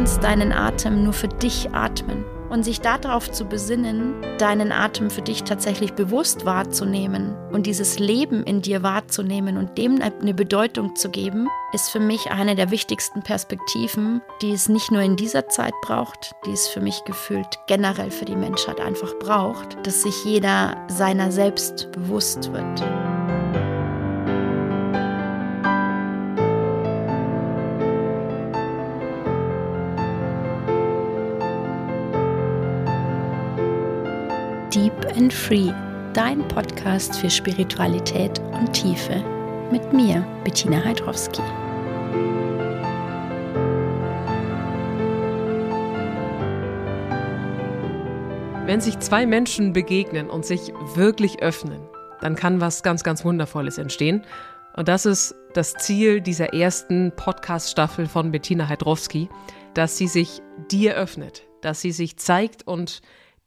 kannst deinen Atem nur für dich atmen und sich darauf zu besinnen, deinen Atem für dich tatsächlich bewusst wahrzunehmen und dieses Leben in dir wahrzunehmen und dem eine Bedeutung zu geben, ist für mich eine der wichtigsten Perspektiven, die es nicht nur in dieser Zeit braucht, die es für mich gefühlt generell für die Menschheit einfach braucht, dass sich jeder seiner selbst bewusst wird. Deep and Free, dein Podcast für Spiritualität und Tiefe. Mit mir, Bettina Heidrowski. Wenn sich zwei Menschen begegnen und sich wirklich öffnen, dann kann was ganz, ganz Wundervolles entstehen. Und das ist das Ziel dieser ersten Podcast-Staffel von Bettina Heidrowski, dass sie sich dir öffnet, dass sie sich zeigt und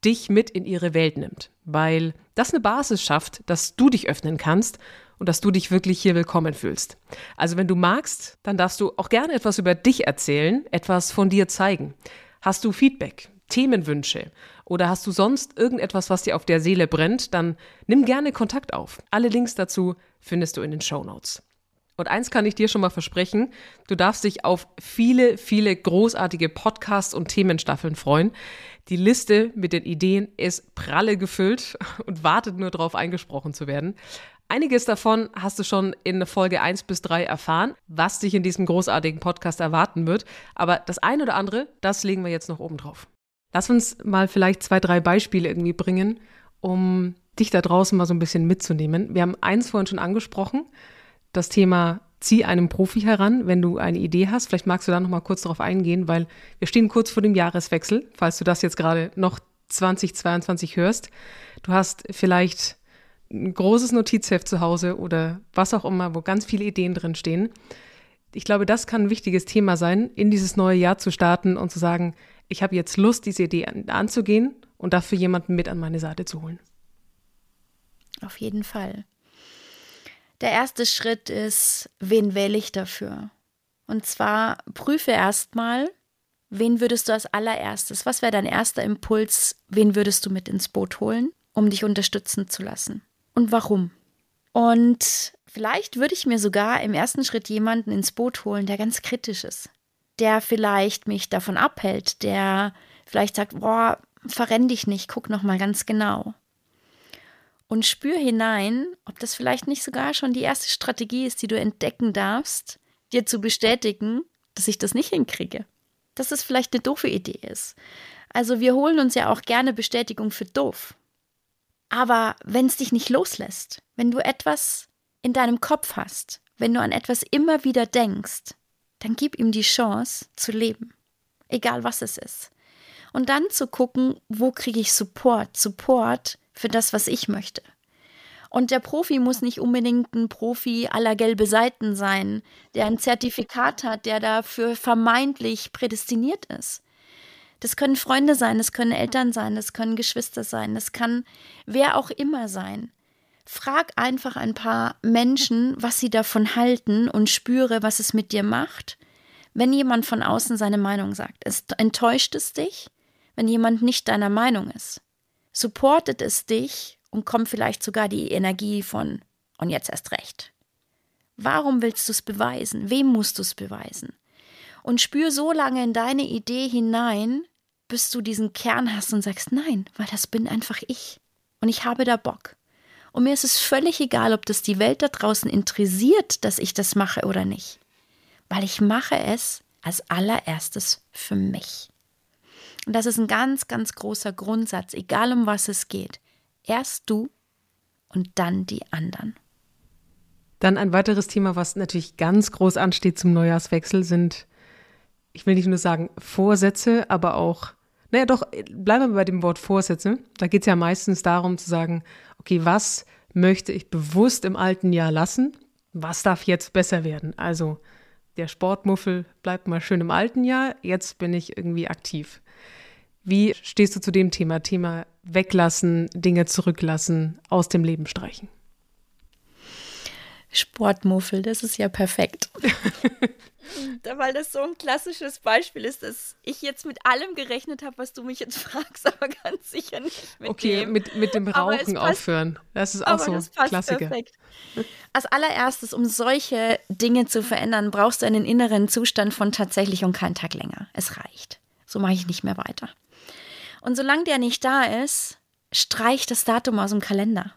dich mit in ihre Welt nimmt, weil das eine Basis schafft, dass du dich öffnen kannst und dass du dich wirklich hier willkommen fühlst. Also wenn du magst, dann darfst du auch gerne etwas über dich erzählen, etwas von dir zeigen. Hast du Feedback, Themenwünsche oder hast du sonst irgendetwas, was dir auf der Seele brennt, dann nimm gerne Kontakt auf. Alle Links dazu findest du in den Show Notes. Und eins kann ich dir schon mal versprechen, du darfst dich auf viele, viele großartige Podcasts und Themenstaffeln freuen. Die Liste mit den Ideen ist pralle gefüllt und wartet nur darauf, eingesprochen zu werden. Einiges davon hast du schon in Folge 1 bis 3 erfahren, was dich in diesem großartigen Podcast erwarten wird. Aber das eine oder andere, das legen wir jetzt noch oben drauf. Lass uns mal vielleicht zwei, drei Beispiele irgendwie bringen, um dich da draußen mal so ein bisschen mitzunehmen. Wir haben eins vorhin schon angesprochen das Thema zieh einem Profi heran, wenn du eine Idee hast. Vielleicht magst du da noch mal kurz darauf eingehen, weil wir stehen kurz vor dem Jahreswechsel, falls du das jetzt gerade noch 2022 hörst. Du hast vielleicht ein großes Notizheft zu Hause oder was auch immer, wo ganz viele Ideen drin stehen. Ich glaube, das kann ein wichtiges Thema sein, in dieses neue Jahr zu starten und zu sagen, ich habe jetzt Lust, diese Idee an, anzugehen und dafür jemanden mit an meine Seite zu holen. Auf jeden Fall. Der erste Schritt ist, wen wähle ich dafür? Und zwar prüfe erstmal, wen würdest du als allererstes, was wäre dein erster Impuls, wen würdest du mit ins Boot holen, um dich unterstützen zu lassen? Und warum? Und vielleicht würde ich mir sogar im ersten Schritt jemanden ins Boot holen, der ganz kritisch ist, der vielleicht mich davon abhält, der vielleicht sagt, boah, verrenn dich nicht, guck noch mal ganz genau und spür hinein, ob das vielleicht nicht sogar schon die erste Strategie ist, die du entdecken darfst, dir zu bestätigen, dass ich das nicht hinkriege. Dass es vielleicht eine doofe Idee ist. Also wir holen uns ja auch gerne Bestätigung für doof. Aber wenn es dich nicht loslässt, wenn du etwas in deinem Kopf hast, wenn du an etwas immer wieder denkst, dann gib ihm die Chance zu leben. Egal was es ist. Und dann zu gucken, wo kriege ich Support? Support für das, was ich möchte. Und der Profi muss nicht unbedingt ein Profi aller gelbe Seiten sein, der ein Zertifikat hat, der dafür vermeintlich prädestiniert ist. Das können Freunde sein, das können Eltern sein, das können Geschwister sein, das kann wer auch immer sein. Frag einfach ein paar Menschen, was sie davon halten und spüre, was es mit dir macht. Wenn jemand von außen seine Meinung sagt, enttäuscht es dich, wenn jemand nicht deiner Meinung ist supportet es dich und kommt vielleicht sogar die Energie von und jetzt erst recht. Warum willst du es beweisen? Wem musst du es beweisen? Und spür so lange in deine Idee hinein, bis du diesen Kern hast und sagst, nein, weil das bin einfach ich. Und ich habe da Bock. Und mir ist es völlig egal, ob das die Welt da draußen interessiert, dass ich das mache oder nicht. Weil ich mache es als allererstes für mich. Und das ist ein ganz, ganz großer Grundsatz, egal um was es geht. Erst du und dann die anderen. Dann ein weiteres Thema, was natürlich ganz groß ansteht zum Neujahrswechsel, sind, ich will nicht nur sagen Vorsätze, aber auch, naja doch, bleiben wir bei dem Wort Vorsätze. Da geht es ja meistens darum zu sagen, okay, was möchte ich bewusst im alten Jahr lassen? Was darf jetzt besser werden? Also der Sportmuffel bleibt mal schön im alten Jahr, jetzt bin ich irgendwie aktiv. Wie stehst du zu dem Thema? Thema weglassen, Dinge zurücklassen, aus dem Leben streichen. Sportmuffel, das ist ja perfekt. weil das so ein klassisches Beispiel ist, dass ich jetzt mit allem gerechnet habe, was du mich jetzt fragst, aber ganz sicher nicht mit okay, dem. mit, mit dem Rauchen passt, aufhören. Das ist auch so ein Klassiker. Perfekt. Als allererstes, um solche Dinge zu verändern, brauchst du einen inneren Zustand von tatsächlich und keinen Tag länger. Es reicht. So mache ich nicht mehr weiter. Und solange der nicht da ist, streich das Datum aus dem Kalender.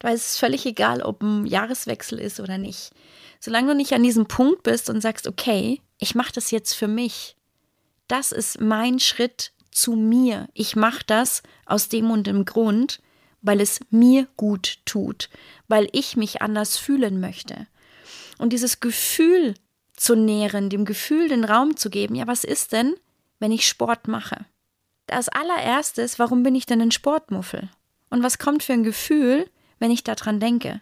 Es ist völlig egal, ob ein Jahreswechsel ist oder nicht. Solange du nicht an diesem Punkt bist und sagst, okay, ich mache das jetzt für mich. Das ist mein Schritt zu mir. Ich mache das aus dem und dem Grund, weil es mir gut tut, weil ich mich anders fühlen möchte. Und dieses Gefühl zu nähren, dem Gefühl den Raum zu geben, ja, was ist denn, wenn ich Sport mache? Als allererstes, warum bin ich denn ein Sportmuffel? Und was kommt für ein Gefühl, wenn ich daran denke?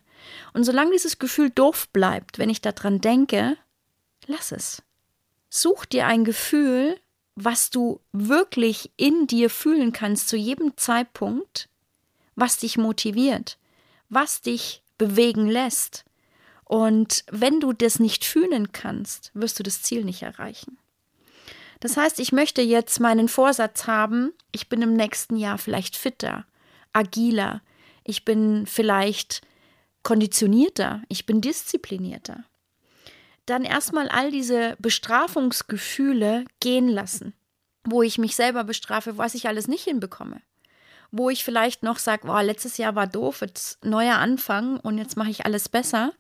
Und solange dieses Gefühl doof bleibt, wenn ich daran denke, lass es. Such dir ein Gefühl, was du wirklich in dir fühlen kannst zu jedem Zeitpunkt, was dich motiviert, was dich bewegen lässt. Und wenn du das nicht fühlen kannst, wirst du das Ziel nicht erreichen. Das heißt, ich möchte jetzt meinen Vorsatz haben, ich bin im nächsten Jahr vielleicht fitter, agiler, ich bin vielleicht konditionierter, ich bin disziplinierter. Dann erstmal all diese Bestrafungsgefühle gehen lassen, wo ich mich selber bestrafe, was ich alles nicht hinbekomme. Wo ich vielleicht noch sage, oh, letztes Jahr war doof, jetzt neuer Anfang und jetzt mache ich alles besser.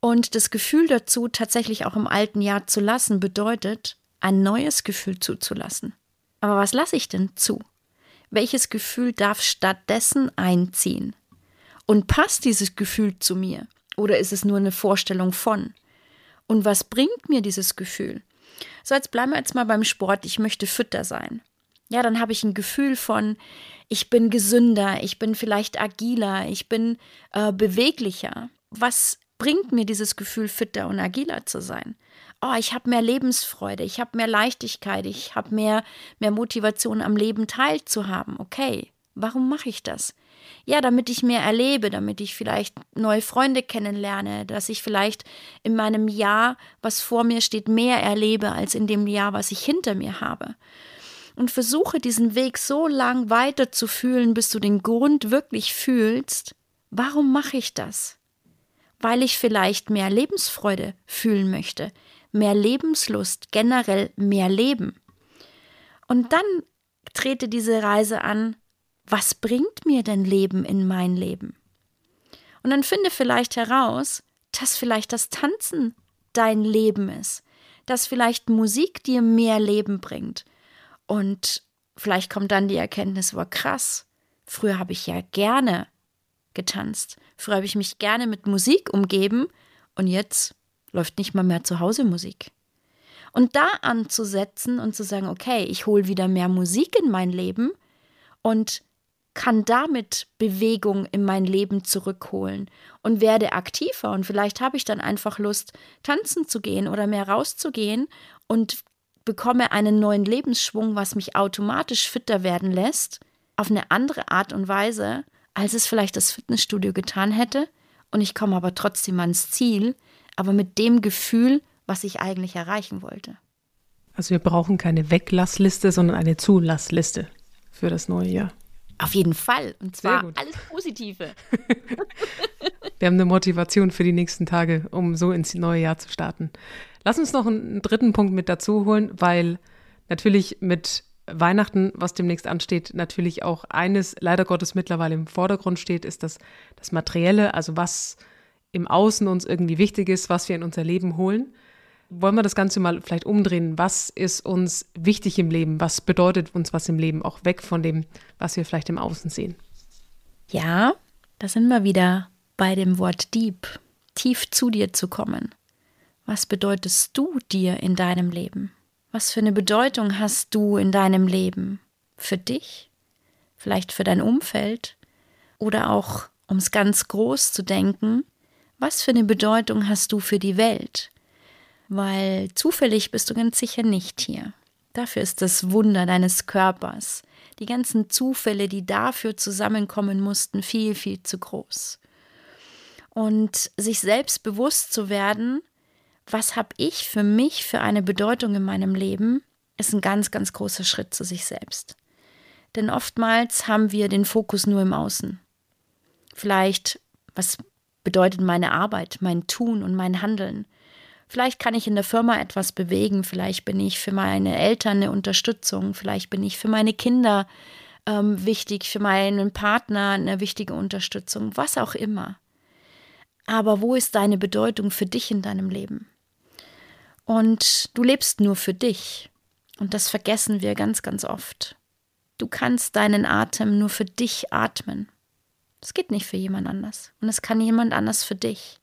Und das Gefühl dazu tatsächlich auch im alten Jahr zu lassen, bedeutet, ein neues Gefühl zuzulassen. Aber was lasse ich denn zu? Welches Gefühl darf stattdessen einziehen? Und passt dieses Gefühl zu mir? Oder ist es nur eine Vorstellung von? Und was bringt mir dieses Gefühl? So, jetzt bleiben wir jetzt mal beim Sport. Ich möchte fitter sein. Ja, dann habe ich ein Gefühl von, ich bin gesünder, ich bin vielleicht agiler, ich bin äh, beweglicher. Was bringt mir dieses Gefühl, fitter und agiler zu sein? oh, ich habe mehr Lebensfreude, ich habe mehr Leichtigkeit, ich habe mehr, mehr Motivation am Leben teilzuhaben. Okay, warum mache ich das? Ja, damit ich mehr erlebe, damit ich vielleicht neue Freunde kennenlerne, dass ich vielleicht in meinem Jahr, was vor mir steht, mehr erlebe als in dem Jahr, was ich hinter mir habe. Und versuche diesen Weg so lang weiter zu fühlen, bis du den Grund wirklich fühlst, warum mache ich das? Weil ich vielleicht mehr Lebensfreude fühlen möchte, mehr Lebenslust, generell mehr Leben. Und dann trete diese Reise an, was bringt mir denn Leben in mein Leben? Und dann finde vielleicht heraus, dass vielleicht das Tanzen dein Leben ist, dass vielleicht Musik dir mehr Leben bringt. Und vielleicht kommt dann die Erkenntnis, war krass, früher habe ich ja gerne getanzt, früher habe ich mich gerne mit Musik umgeben und jetzt läuft nicht mal mehr zu Hause Musik. Und da anzusetzen und zu sagen, okay, ich hole wieder mehr Musik in mein Leben und kann damit Bewegung in mein Leben zurückholen und werde aktiver und vielleicht habe ich dann einfach Lust, tanzen zu gehen oder mehr rauszugehen und bekomme einen neuen Lebensschwung, was mich automatisch fitter werden lässt, auf eine andere Art und Weise, als es vielleicht das Fitnessstudio getan hätte, und ich komme aber trotzdem ans Ziel, aber mit dem Gefühl, was ich eigentlich erreichen wollte. Also wir brauchen keine Weglassliste, sondern eine Zulassliste für das neue Jahr. Auf jeden Fall. Und zwar alles Positive. wir haben eine Motivation für die nächsten Tage, um so ins neue Jahr zu starten. Lass uns noch einen dritten Punkt mit dazu holen, weil natürlich mit Weihnachten, was demnächst ansteht, natürlich auch eines leider Gottes mittlerweile im Vordergrund steht, ist das, das Materielle, also was im Außen uns irgendwie wichtig ist, was wir in unser Leben holen. Wollen wir das Ganze mal vielleicht umdrehen? Was ist uns wichtig im Leben? Was bedeutet uns was im Leben? Auch weg von dem, was wir vielleicht im Außen sehen. Ja, da sind wir wieder bei dem Wort Deep, tief zu dir zu kommen. Was bedeutest du dir in deinem Leben? Was für eine Bedeutung hast du in deinem Leben? Für dich? Vielleicht für dein Umfeld? Oder auch, um es ganz groß zu denken, was für eine Bedeutung hast du für die Welt? Weil zufällig bist du ganz sicher nicht hier. Dafür ist das Wunder deines Körpers, die ganzen Zufälle, die dafür zusammenkommen mussten, viel, viel zu groß. Und sich selbst bewusst zu werden, was habe ich für mich für eine Bedeutung in meinem Leben, ist ein ganz, ganz großer Schritt zu sich selbst. Denn oftmals haben wir den Fokus nur im Außen. Vielleicht, was bedeutet meine Arbeit, mein Tun und mein Handeln? Vielleicht kann ich in der Firma etwas bewegen, vielleicht bin ich für meine Eltern eine Unterstützung, vielleicht bin ich für meine Kinder ähm, wichtig, für meinen Partner eine wichtige Unterstützung, was auch immer. Aber wo ist deine Bedeutung für dich in deinem Leben? Und du lebst nur für dich. Und das vergessen wir ganz, ganz oft. Du kannst deinen Atem nur für dich atmen. Es geht nicht für jemand anders. Und es kann jemand anders für dich.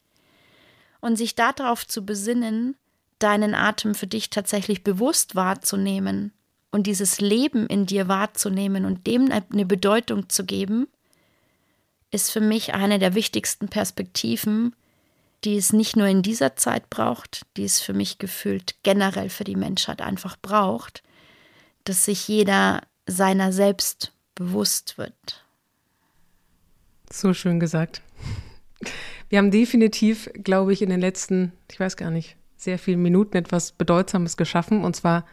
Und sich darauf zu besinnen, deinen Atem für dich tatsächlich bewusst wahrzunehmen und dieses Leben in dir wahrzunehmen und dem eine Bedeutung zu geben, ist für mich eine der wichtigsten Perspektiven, die es nicht nur in dieser Zeit braucht, die es für mich gefühlt generell für die Menschheit einfach braucht, dass sich jeder seiner selbst bewusst wird. So schön gesagt. Wir haben definitiv, glaube ich, in den letzten, ich weiß gar nicht, sehr vielen Minuten etwas Bedeutsames geschaffen, und zwar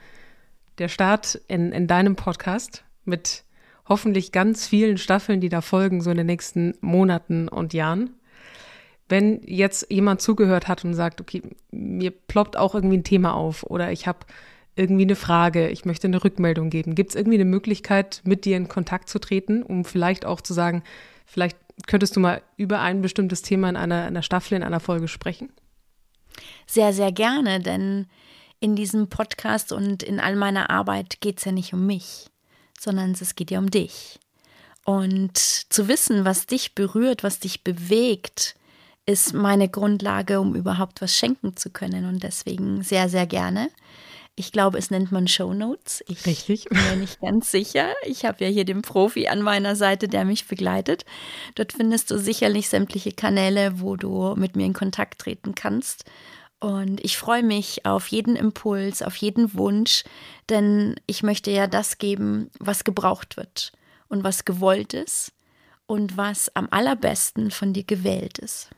der Start in, in deinem Podcast mit hoffentlich ganz vielen Staffeln, die da folgen, so in den nächsten Monaten und Jahren. Wenn jetzt jemand zugehört hat und sagt, okay, mir ploppt auch irgendwie ein Thema auf oder ich habe irgendwie eine Frage, ich möchte eine Rückmeldung geben, gibt es irgendwie eine Möglichkeit, mit dir in Kontakt zu treten, um vielleicht auch zu sagen, vielleicht könntest du mal über ein bestimmtes Thema in einer, einer Staffel, in einer Folge sprechen? Sehr, sehr gerne, denn in diesem Podcast und in all meiner Arbeit geht es ja nicht um mich, sondern es geht ja um dich. Und zu wissen, was dich berührt, was dich bewegt, ist meine Grundlage, um überhaupt was schenken zu können. Und deswegen sehr, sehr gerne. Ich glaube, es nennt man Show Notes. Ich Richtig. bin mir nicht ganz sicher. Ich habe ja hier den Profi an meiner Seite, der mich begleitet. Dort findest du sicherlich sämtliche Kanäle, wo du mit mir in Kontakt treten kannst. Und ich freue mich auf jeden Impuls, auf jeden Wunsch, denn ich möchte ja das geben, was gebraucht wird und was gewollt ist und was am allerbesten von dir gewählt ist.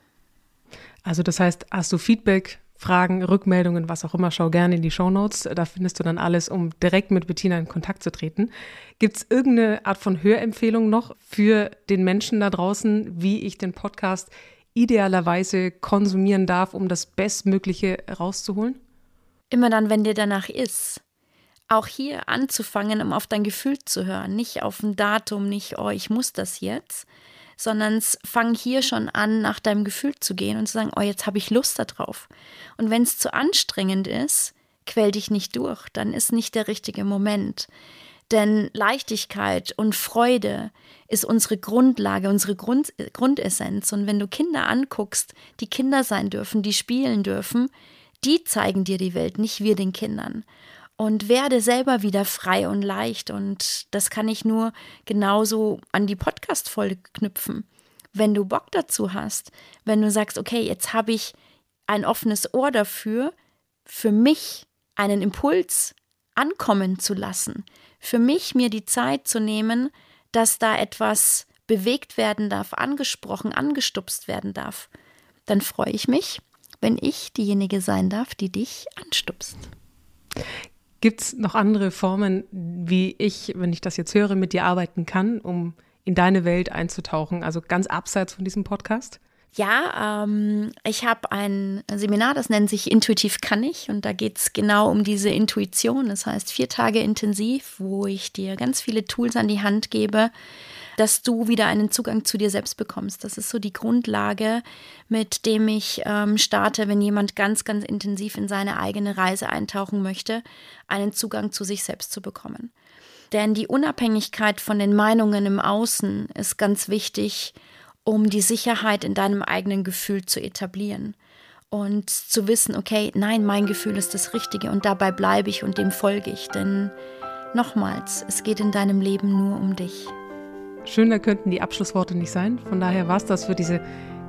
Also das heißt, hast du Feedback, Fragen, Rückmeldungen, was auch immer, schau gerne in die Show Notes. Da findest du dann alles, um direkt mit Bettina in Kontakt zu treten. Gibt es irgendeine Art von Hörempfehlung noch für den Menschen da draußen, wie ich den Podcast idealerweise konsumieren darf, um das Bestmögliche rauszuholen? Immer dann, wenn dir danach ist. Auch hier anzufangen, um auf dein Gefühl zu hören, nicht auf ein Datum, nicht, oh, ich muss das jetzt, sondern fang hier schon an, nach deinem Gefühl zu gehen und zu sagen, oh, jetzt habe ich Lust darauf. Und wenn es zu anstrengend ist, quäl dich nicht durch, dann ist nicht der richtige Moment. Denn Leichtigkeit und Freude ist unsere Grundlage, unsere Grund, Grundessenz. Und wenn du Kinder anguckst, die Kinder sein dürfen, die spielen dürfen, die zeigen dir die Welt, nicht wir den Kindern. Und werde selber wieder frei und leicht. Und das kann ich nur genauso an die Podcast-Folge knüpfen. Wenn du Bock dazu hast, wenn du sagst, okay, jetzt habe ich ein offenes Ohr dafür, für mich einen Impuls ankommen zu lassen, für mich mir die Zeit zu nehmen, dass da etwas bewegt werden darf, angesprochen, angestupst werden darf, dann freue ich mich, wenn ich diejenige sein darf, die dich anstupst. Gibt es noch andere Formen, wie ich, wenn ich das jetzt höre, mit dir arbeiten kann, um in deine Welt einzutauchen, also ganz abseits von diesem Podcast? Ja, ähm, ich habe ein Seminar, das nennt sich Intuitiv kann ich und da geht es genau um diese Intuition. Das heißt vier Tage intensiv, wo ich dir ganz viele Tools an die Hand gebe, dass du wieder einen Zugang zu dir selbst bekommst. Das ist so die Grundlage, mit dem ich ähm, starte, wenn jemand ganz, ganz intensiv in seine eigene Reise eintauchen möchte, einen Zugang zu sich selbst zu bekommen. Denn die Unabhängigkeit von den Meinungen im Außen ist ganz wichtig, um die Sicherheit in deinem eigenen Gefühl zu etablieren und zu wissen, okay, nein, mein Gefühl ist das Richtige und dabei bleibe ich und dem folge ich. Denn nochmals, es geht in deinem Leben nur um dich. Schöner könnten die Abschlussworte nicht sein. Von daher war es das für diese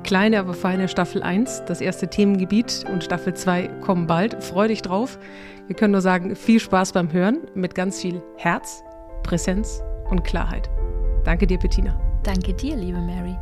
kleine, aber feine Staffel 1, das erste Themengebiet und Staffel 2 kommen bald. Freu dich drauf. Wir können nur sagen, viel Spaß beim Hören mit ganz viel Herz, Präsenz und Klarheit. Danke dir, Bettina. Danke dir, liebe Mary.